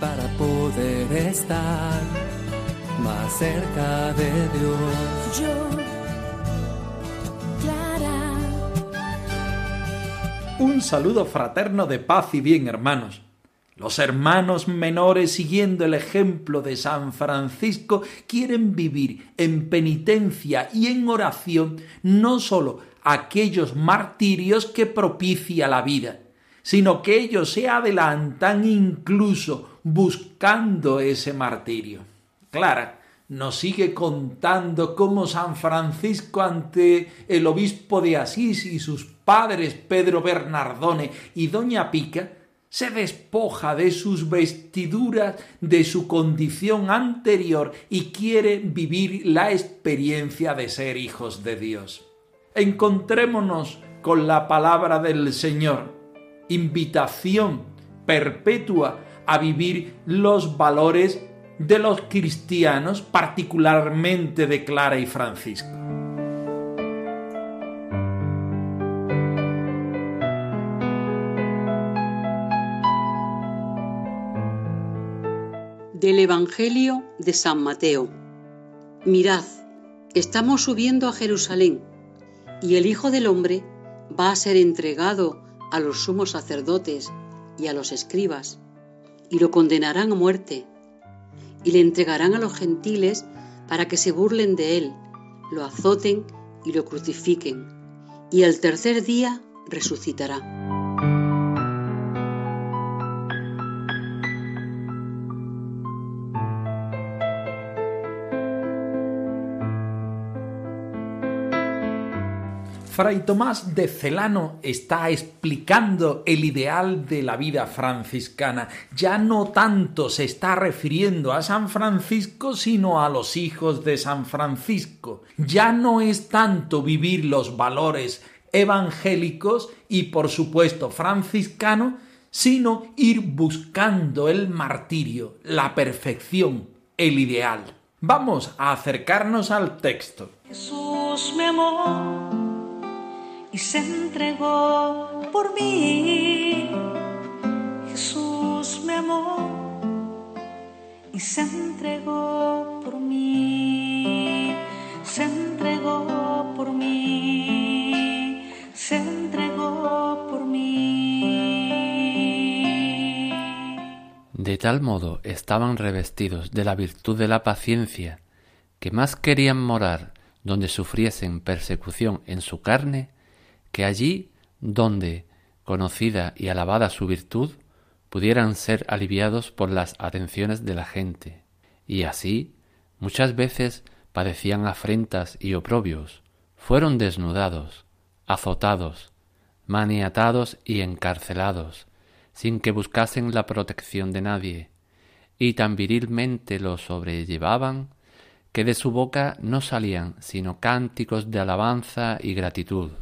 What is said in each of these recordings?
para poder estar más cerca de Dios. Yo, Clara. Un saludo fraterno de paz y bien, hermanos. Los hermanos menores, siguiendo el ejemplo de San Francisco, quieren vivir en penitencia y en oración no sólo aquellos martirios que propicia la vida, sino que ellos se adelantan incluso buscando ese martirio. Clara nos sigue contando cómo San Francisco ante el obispo de Asís y sus padres Pedro Bernardone y Doña Pica se despoja de sus vestiduras, de su condición anterior y quiere vivir la experiencia de ser hijos de Dios. Encontrémonos con la palabra del Señor, invitación perpetua a vivir los valores de los cristianos, particularmente de Clara y Francisco. Del Evangelio de San Mateo. Mirad, estamos subiendo a Jerusalén, y el Hijo del Hombre va a ser entregado a los sumos sacerdotes y a los escribas, y lo condenarán a muerte, y le entregarán a los gentiles para que se burlen de él, lo azoten y lo crucifiquen, y al tercer día resucitará. Fray Tomás de Celano está explicando el ideal de la vida franciscana. Ya no tanto se está refiriendo a San Francisco, sino a los hijos de San Francisco. Ya no es tanto vivir los valores evangélicos y por supuesto franciscano, sino ir buscando el martirio, la perfección, el ideal. Vamos a acercarnos al texto. Jesús y se entregó por mí. Jesús me amó y se entregó por mí. Se entregó por mí. Se entregó por mí. De tal modo estaban revestidos de la virtud de la paciencia, que más querían morar donde sufriesen persecución en su carne, que allí donde, conocida y alabada su virtud, pudieran ser aliviados por las atenciones de la gente, y así muchas veces padecían afrentas y oprobios, fueron desnudados, azotados, maniatados y encarcelados, sin que buscasen la protección de nadie, y tan virilmente lo sobrellevaban que de su boca no salían sino cánticos de alabanza y gratitud.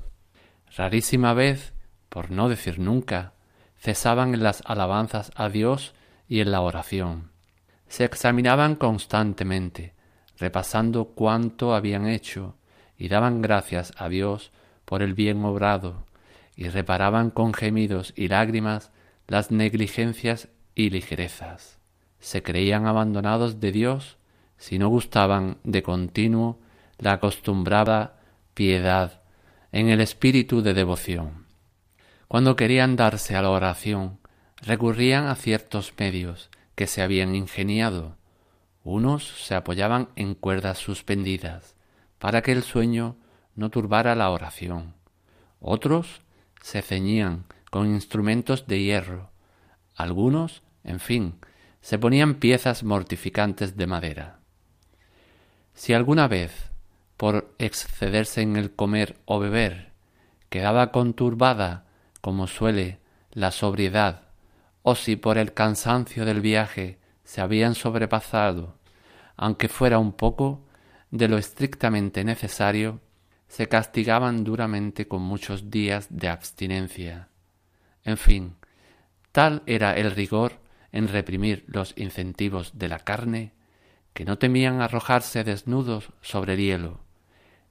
Rarísima vez, por no decir nunca, cesaban en las alabanzas a Dios y en la oración. Se examinaban constantemente, repasando cuánto habían hecho, y daban gracias a Dios por el bien obrado, y reparaban con gemidos y lágrimas las negligencias y ligerezas. Se creían abandonados de Dios si no gustaban de continuo la acostumbrada piedad en el espíritu de devoción. Cuando querían darse a la oración, recurrían a ciertos medios que se habían ingeniado. Unos se apoyaban en cuerdas suspendidas, para que el sueño no turbara la oración. Otros se ceñían con instrumentos de hierro. Algunos, en fin, se ponían piezas mortificantes de madera. Si alguna vez por excederse en el comer o beber, quedaba conturbada como suele la sobriedad, o si por el cansancio del viaje se habían sobrepasado, aunque fuera un poco, de lo estrictamente necesario, se castigaban duramente con muchos días de abstinencia. En fin, tal era el rigor en reprimir los incentivos de la carne, que no temían arrojarse desnudos sobre el hielo,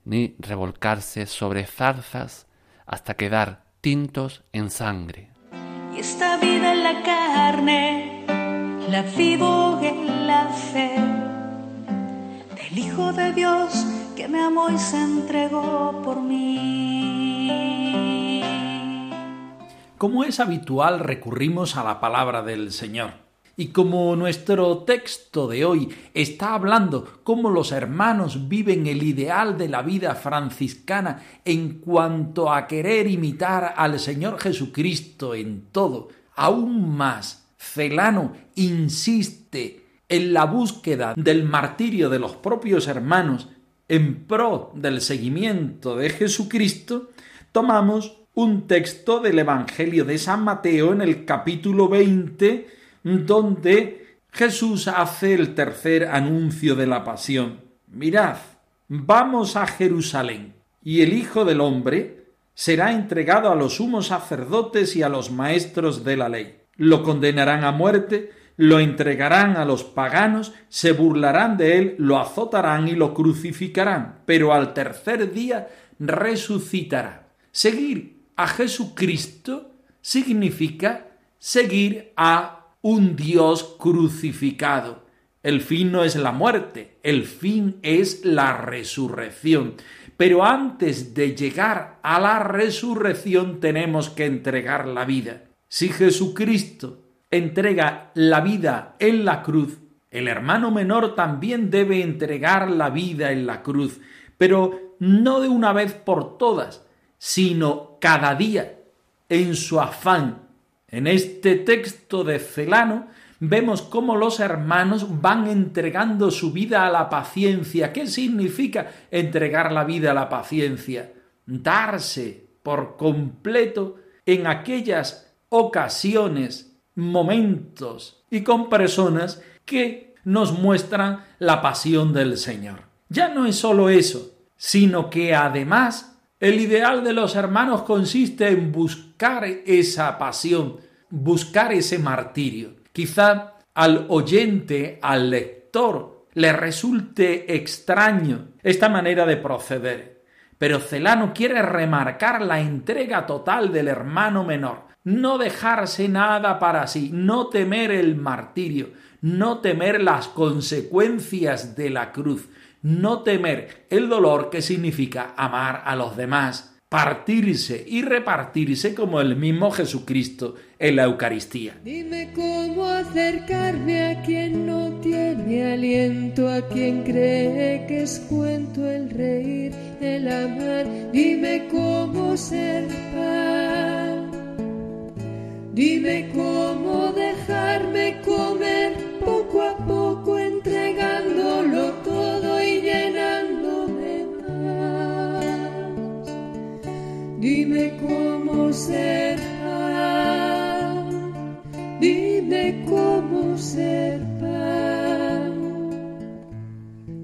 ni revolcarse sobre zarzas hasta quedar tintos en sangre. Y esta vida en la carne la vivo en la fe del Hijo de Dios que me amó y se entregó por mí. Como es habitual, recurrimos a la palabra del Señor. Y como nuestro texto de hoy está hablando cómo los hermanos viven el ideal de la vida franciscana en cuanto a querer imitar al Señor Jesucristo en todo, aún más, Celano insiste en la búsqueda del martirio de los propios hermanos en pro del seguimiento de Jesucristo, tomamos un texto del Evangelio de San Mateo en el capítulo 20, donde Jesús hace el tercer anuncio de la pasión. Mirad, vamos a Jerusalén, y el Hijo del Hombre será entregado a los sumos sacerdotes y a los maestros de la ley. Lo condenarán a muerte, lo entregarán a los paganos, se burlarán de él, lo azotarán y lo crucificarán, pero al tercer día resucitará. Seguir a Jesucristo significa seguir a un Dios crucificado. El fin no es la muerte, el fin es la resurrección. Pero antes de llegar a la resurrección tenemos que entregar la vida. Si Jesucristo entrega la vida en la cruz, el hermano menor también debe entregar la vida en la cruz, pero no de una vez por todas, sino cada día en su afán. En este texto de Celano vemos cómo los hermanos van entregando su vida a la paciencia. ¿Qué significa entregar la vida a la paciencia? Darse por completo en aquellas ocasiones, momentos y con personas que nos muestran la pasión del Señor. Ya no es solo eso, sino que además el ideal de los hermanos consiste en buscar esa pasión, buscar ese martirio. Quizá al oyente, al lector, le resulte extraño esta manera de proceder. Pero Celano quiere remarcar la entrega total del hermano menor, no dejarse nada para sí, no temer el martirio, no temer las consecuencias de la cruz, no temer el dolor que significa amar a los demás, partirse y repartirse como el mismo Jesucristo en la Eucaristía. Dime cómo acercarme a quien no tiene aliento, a quien cree que es cuento el reír, el amar. Dime cómo ser pan. Dime cómo dejarme comer Dime cómo ser pan, dime cómo ser pan,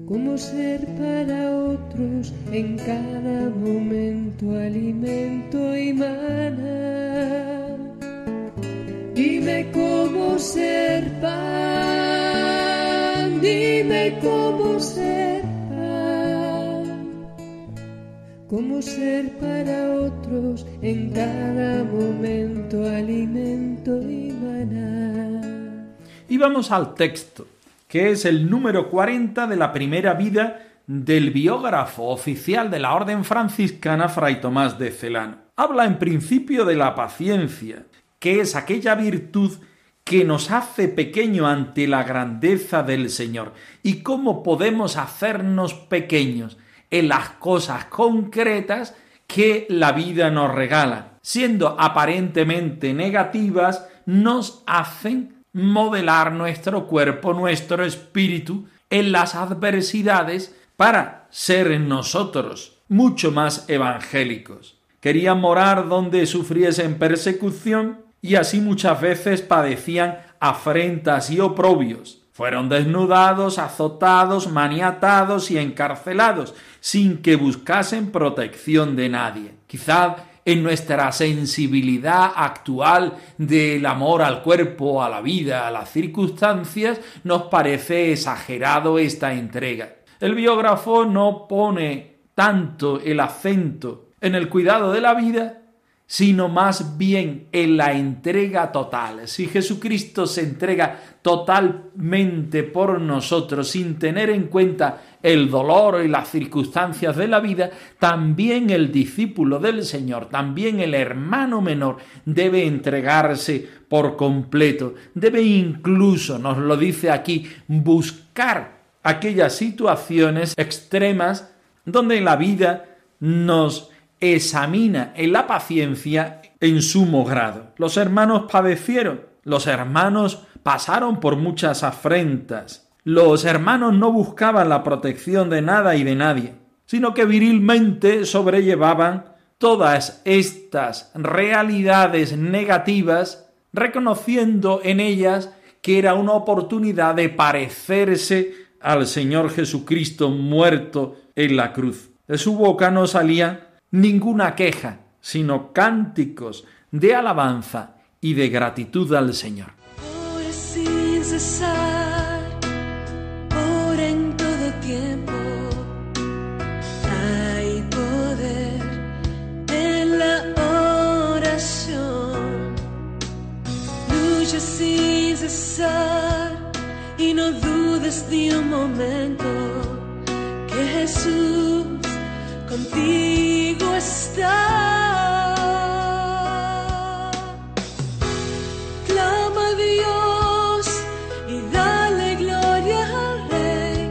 cómo ser para otros en cada momento alimento y maná. Dime cómo ser pan, dime cómo ser cómo ser para otros en cada momento alimento y maná. Y vamos al texto, que es el número 40 de la primera vida del biógrafo oficial de la Orden franciscana Fray Tomás de Celano. Habla en principio de la paciencia, que es aquella virtud que nos hace pequeño ante la grandeza del Señor y cómo podemos hacernos pequeños en las cosas concretas que la vida nos regala. Siendo aparentemente negativas, nos hacen modelar nuestro cuerpo, nuestro espíritu en las adversidades para ser nosotros mucho más evangélicos querían morar donde sufriesen persecución y así muchas veces padecían afrentas y oprobios. Fueron desnudados, azotados, maniatados y encarcelados, sin que buscasen protección de nadie. Quizá en nuestra sensibilidad actual del amor al cuerpo, a la vida, a las circunstancias, nos parece exagerado esta entrega. El biógrafo no pone tanto el acento en el cuidado de la vida, sino más bien en la entrega total. Si Jesucristo se entrega totalmente por nosotros sin tener en cuenta el dolor y las circunstancias de la vida, también el discípulo del Señor, también el hermano menor debe entregarse por completo, debe incluso, nos lo dice aquí, buscar aquellas situaciones extremas donde la vida nos examina en la paciencia en sumo grado. Los hermanos padecieron, los hermanos pasaron por muchas afrentas. Los hermanos no buscaban la protección de nada y de nadie, sino que virilmente sobrellevaban todas estas realidades negativas, reconociendo en ellas que era una oportunidad de parecerse al Señor Jesucristo muerto en la cruz. De su boca no salían ninguna queja, sino cánticos de alabanza y de gratitud al Señor. Por sin cesar, por en todo tiempo, hay poder en la oración. Lucha sin cesar y no dudes ni un momento que Jesús contigo está. Clama a Dios y dale gloria al Rey.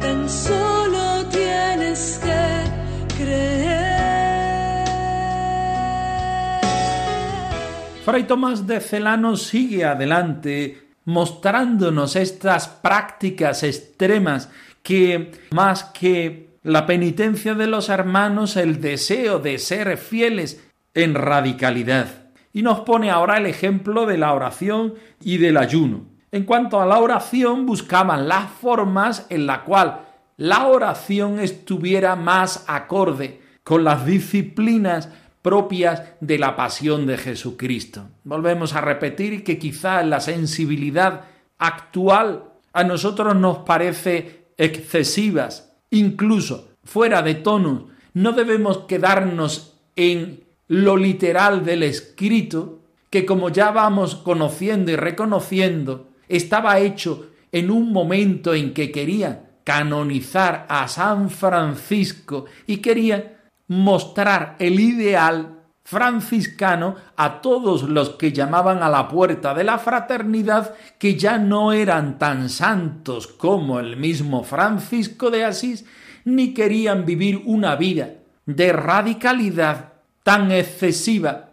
Tan solo tienes que creer. Fray Tomás de Celano sigue adelante mostrándonos estas prácticas extremas que más que la penitencia de los hermanos, el deseo de ser fieles en radicalidad. Y nos pone ahora el ejemplo de la oración y del ayuno. En cuanto a la oración, buscaban las formas en la cual la oración estuviera más acorde con las disciplinas propias de la pasión de Jesucristo. Volvemos a repetir que quizá la sensibilidad actual a nosotros nos parece excesivas, incluso fuera de tono. No debemos quedarnos en lo literal del escrito, que como ya vamos conociendo y reconociendo, estaba hecho en un momento en que quería canonizar a San Francisco y quería mostrar el ideal franciscano a todos los que llamaban a la puerta de la fraternidad que ya no eran tan santos como el mismo Francisco de Asís, ni querían vivir una vida de radicalidad tan excesiva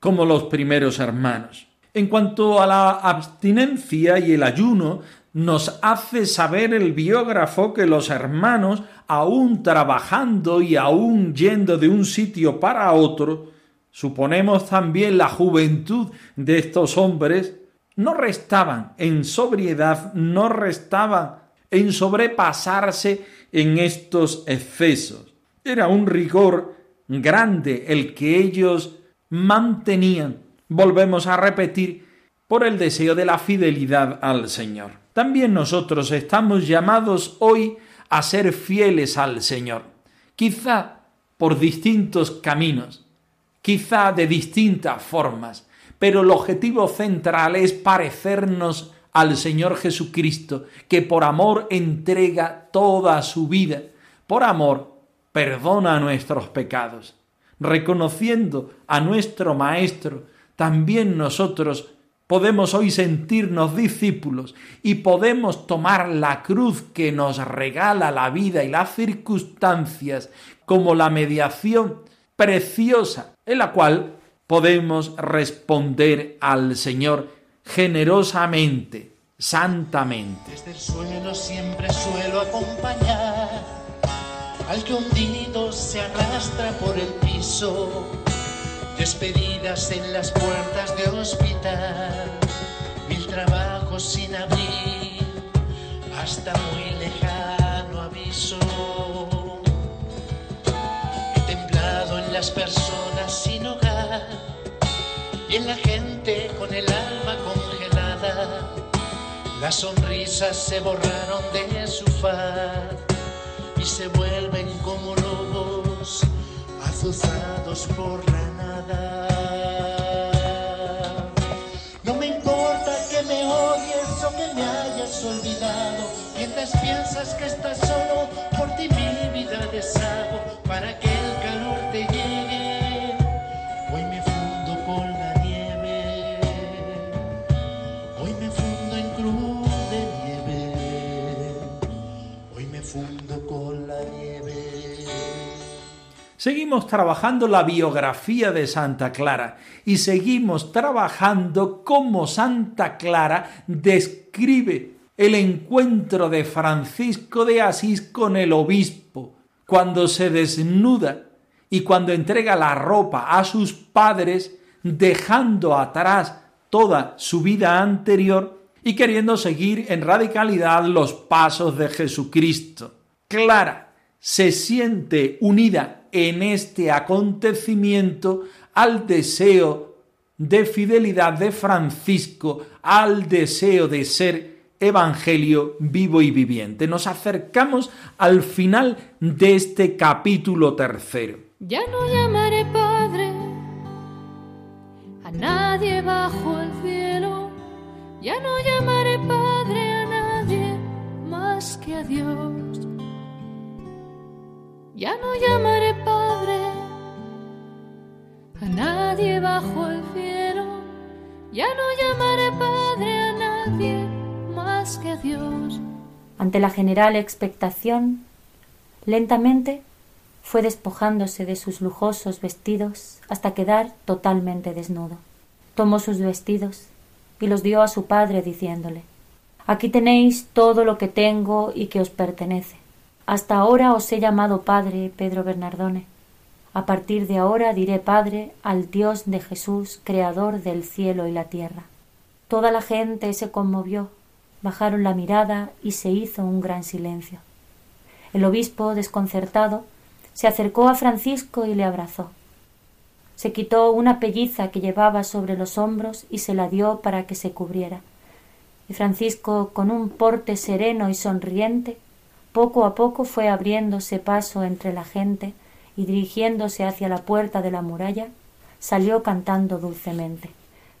como los primeros hermanos. En cuanto a la abstinencia y el ayuno, nos hace saber el biógrafo que los hermanos, aún trabajando y aún yendo de un sitio para otro, suponemos también la juventud de estos hombres, no restaban en sobriedad, no restaban en sobrepasarse en estos excesos. Era un rigor grande el que ellos mantenían, volvemos a repetir, por el deseo de la fidelidad al Señor. También nosotros estamos llamados hoy a ser fieles al Señor, quizá por distintos caminos, quizá de distintas formas, pero el objetivo central es parecernos al Señor Jesucristo, que por amor entrega toda su vida, por amor perdona nuestros pecados. Reconociendo a nuestro Maestro, también nosotros podemos hoy sentirnos discípulos y podemos tomar la cruz que nos regala la vida y las circunstancias como la mediación preciosa en la cual podemos responder al Señor generosamente, santamente. Desde el suelo siempre suelo acompañar al que hundido se arrastra por el piso, despedidas en las puertas de hospital, mil trabajos sin abrir, hasta muy lejano aviso. Las personas sin hogar y en la gente con el alma congelada. Las sonrisas se borraron de su faz y se vuelven como lobos azuzados por la nada. No me importa que me odies o que me hayas olvidado, mientras piensas que estás solo, por ti mi vida deshago para que Seguimos trabajando la biografía de Santa Clara y seguimos trabajando cómo Santa Clara describe el encuentro de Francisco de Asís con el obispo, cuando se desnuda y cuando entrega la ropa a sus padres, dejando atrás toda su vida anterior y queriendo seguir en radicalidad los pasos de Jesucristo. Clara se siente unida en este acontecimiento al deseo de fidelidad de Francisco, al deseo de ser evangelio vivo y viviente. Nos acercamos al final de este capítulo tercero. Ya no llamaré Padre a nadie bajo el cielo. Ya no llamaré Padre a nadie más que a Dios. Ya no llamaré Padre a nadie bajo el cielo. Ya no llamaré Padre a nadie más que a Dios. Ante la general expectación, lentamente fue despojándose de sus lujosos vestidos hasta quedar totalmente desnudo. Tomó sus vestidos y los dio a su padre diciéndole Aquí tenéis todo lo que tengo y que os pertenece. Hasta ahora os he llamado Padre, Pedro Bernardone. A partir de ahora diré Padre al Dios de Jesús, Creador del cielo y la tierra. Toda la gente se conmovió, bajaron la mirada y se hizo un gran silencio. El obispo, desconcertado, se acercó a Francisco y le abrazó. Se quitó una pelliza que llevaba sobre los hombros y se la dio para que se cubriera. Y Francisco, con un porte sereno y sonriente, poco a poco fue abriéndose paso entre la gente y dirigiéndose hacia la puerta de la muralla, salió cantando dulcemente.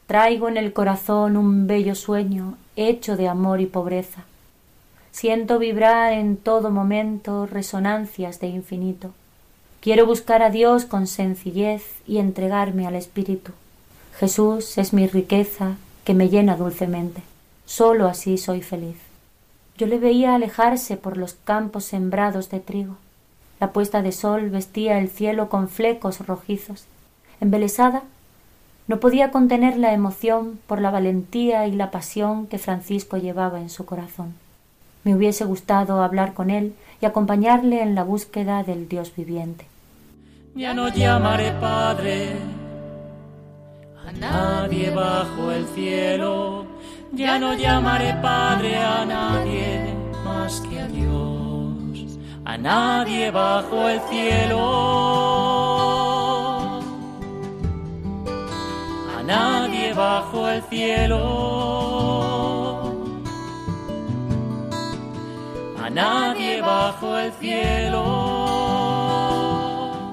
Traigo en el corazón un bello sueño hecho de amor y pobreza. Siento vibrar en todo momento resonancias de infinito. Quiero buscar a Dios con sencillez y entregarme al Espíritu. Jesús es mi riqueza que me llena dulcemente. Sólo así soy feliz. Yo le veía alejarse por los campos sembrados de trigo. La puesta de sol vestía el cielo con flecos rojizos. Embelesada, no podía contener la emoción por la valentía y la pasión que Francisco llevaba en su corazón. Me hubiese gustado hablar con él y acompañarle en la búsqueda del Dios viviente. Ya no llamaré Padre a nadie bajo el cielo, ya no llamaré Padre a nadie más que a Dios, a nadie bajo el cielo, a nadie bajo el cielo, a nadie bajo el cielo.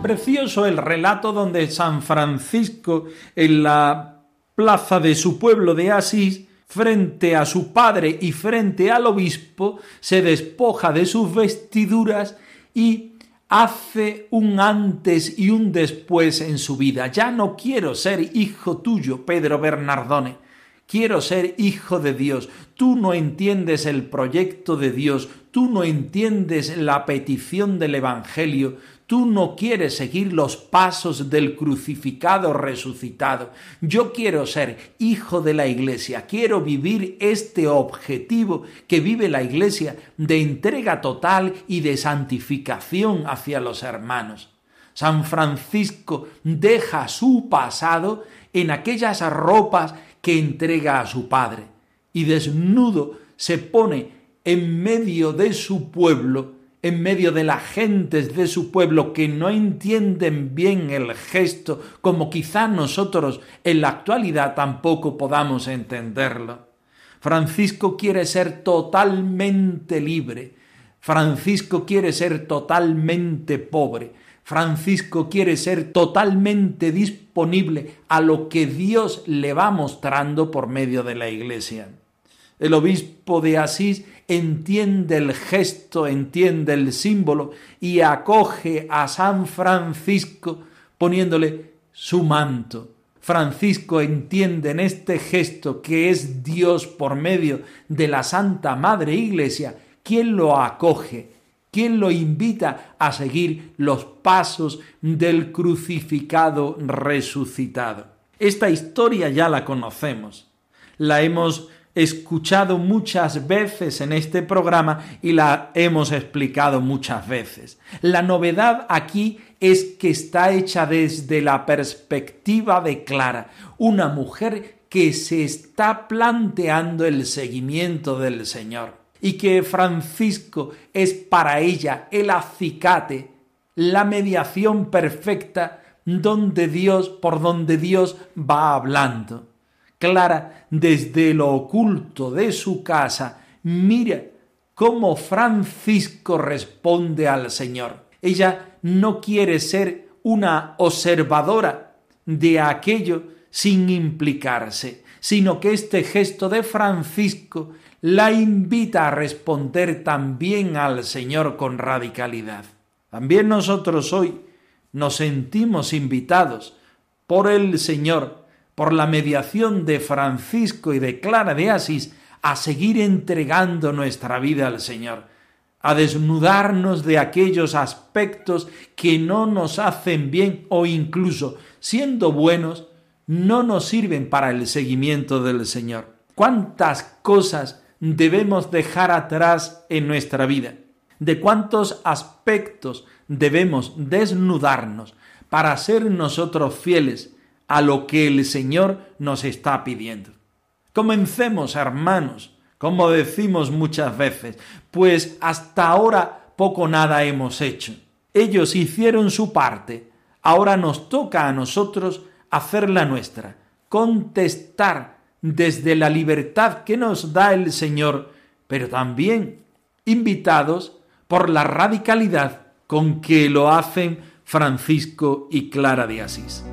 Precioso el relato donde San Francisco en la plaza de su pueblo de Asís frente a su padre y frente al obispo, se despoja de sus vestiduras y hace un antes y un después en su vida. Ya no quiero ser hijo tuyo, Pedro Bernardone. Quiero ser hijo de Dios. Tú no entiendes el proyecto de Dios, tú no entiendes la petición del Evangelio, tú no quieres seguir los pasos del crucificado resucitado. Yo quiero ser hijo de la iglesia, quiero vivir este objetivo que vive la iglesia de entrega total y de santificación hacia los hermanos. San Francisco deja su pasado en aquellas ropas que entrega a su padre y desnudo se pone en medio de su pueblo en medio de las gentes de su pueblo que no entienden bien el gesto, como quizá nosotros en la actualidad tampoco podamos entenderlo. Francisco quiere ser totalmente libre. Francisco quiere ser totalmente pobre. Francisco quiere ser totalmente disponible a lo que Dios le va mostrando por medio de la Iglesia. El obispo de Asís entiende el gesto, entiende el símbolo y acoge a San Francisco poniéndole su manto. Francisco entiende en este gesto que es Dios por medio de la Santa Madre Iglesia quien lo acoge, quien lo invita a seguir los pasos del crucificado resucitado. Esta historia ya la conocemos, la hemos escuchado muchas veces en este programa y la hemos explicado muchas veces. La novedad aquí es que está hecha desde la perspectiva de Clara, una mujer que se está planteando el seguimiento del Señor y que Francisco es para ella el acicate, la mediación perfecta donde Dios por donde Dios va hablando. Clara, desde lo oculto de su casa, mira cómo Francisco responde al Señor. Ella no quiere ser una observadora de aquello sin implicarse, sino que este gesto de Francisco la invita a responder también al Señor con radicalidad. También nosotros hoy nos sentimos invitados por el Señor por la mediación de Francisco y de Clara de Asís, a seguir entregando nuestra vida al Señor, a desnudarnos de aquellos aspectos que no nos hacen bien o incluso, siendo buenos, no nos sirven para el seguimiento del Señor. ¿Cuántas cosas debemos dejar atrás en nuestra vida? ¿De cuántos aspectos debemos desnudarnos para ser nosotros fieles a lo que el Señor nos está pidiendo. Comencemos, hermanos, como decimos muchas veces, pues hasta ahora poco nada hemos hecho. Ellos hicieron su parte, ahora nos toca a nosotros hacer la nuestra, contestar desde la libertad que nos da el Señor, pero también invitados por la radicalidad con que lo hacen Francisco y Clara de Asís.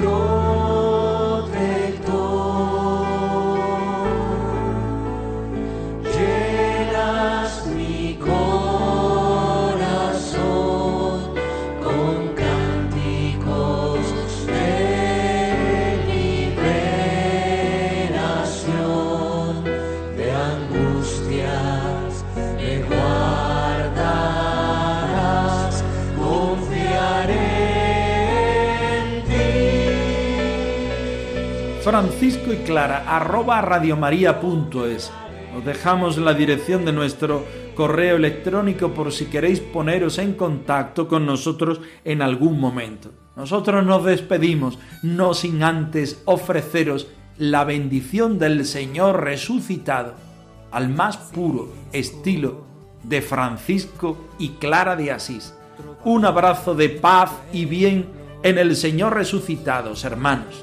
gloria. Francisco y Clara, arroba radiomaria.es. Os dejamos la dirección de nuestro correo electrónico por si queréis poneros en contacto con nosotros en algún momento. Nosotros nos despedimos, no sin antes ofreceros la bendición del Señor resucitado, al más puro estilo de Francisco y Clara de Asís. Un abrazo de paz y bien en el Señor resucitados, hermanos